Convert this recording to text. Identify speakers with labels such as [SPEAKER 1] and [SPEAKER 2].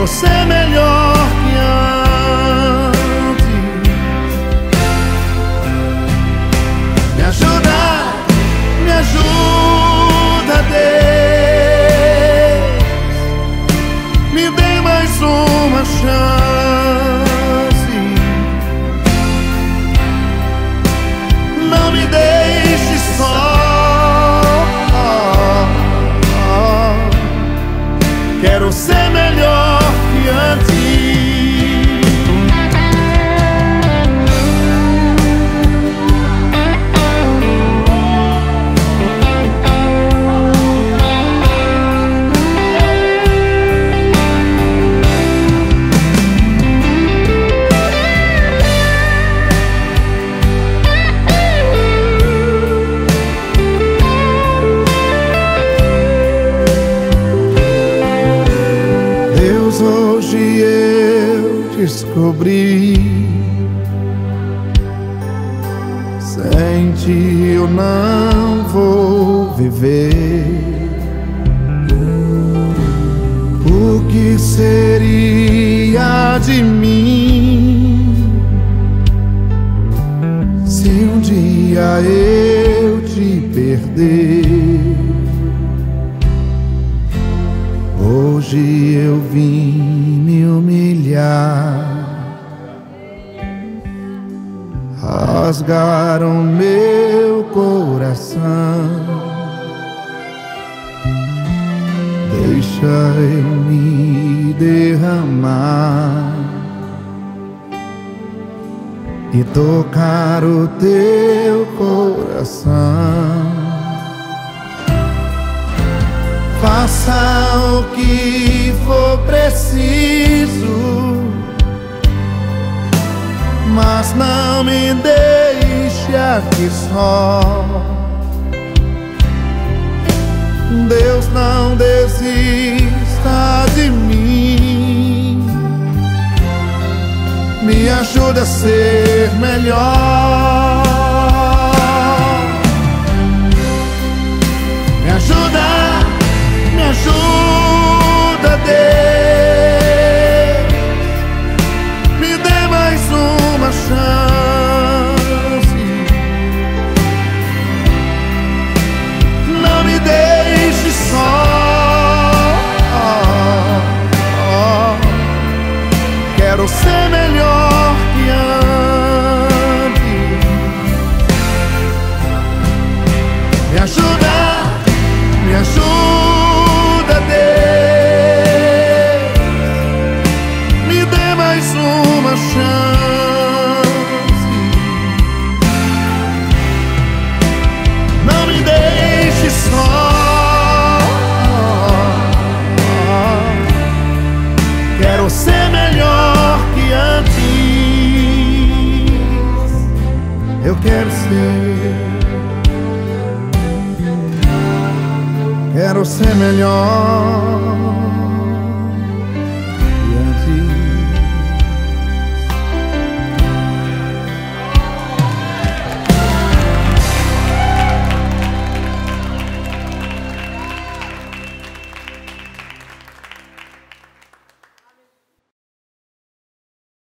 [SPEAKER 1] Quero ser melhor que antes. Me ajuda, me ajuda, Deus. Me dê mais uma chance. Descobri. Sem ti eu não vou viver. O que seria de mim se um dia eu te perder? Hoje eu vim me humilhar, rasgaram meu coração. Deixa eu me derramar e tocar o teu coração. Faça o que aqui só. Deus não desista de mim, me ajuda a ser melhor. Quero ser melhor que antes. Eu quero ser. Quero ser melhor.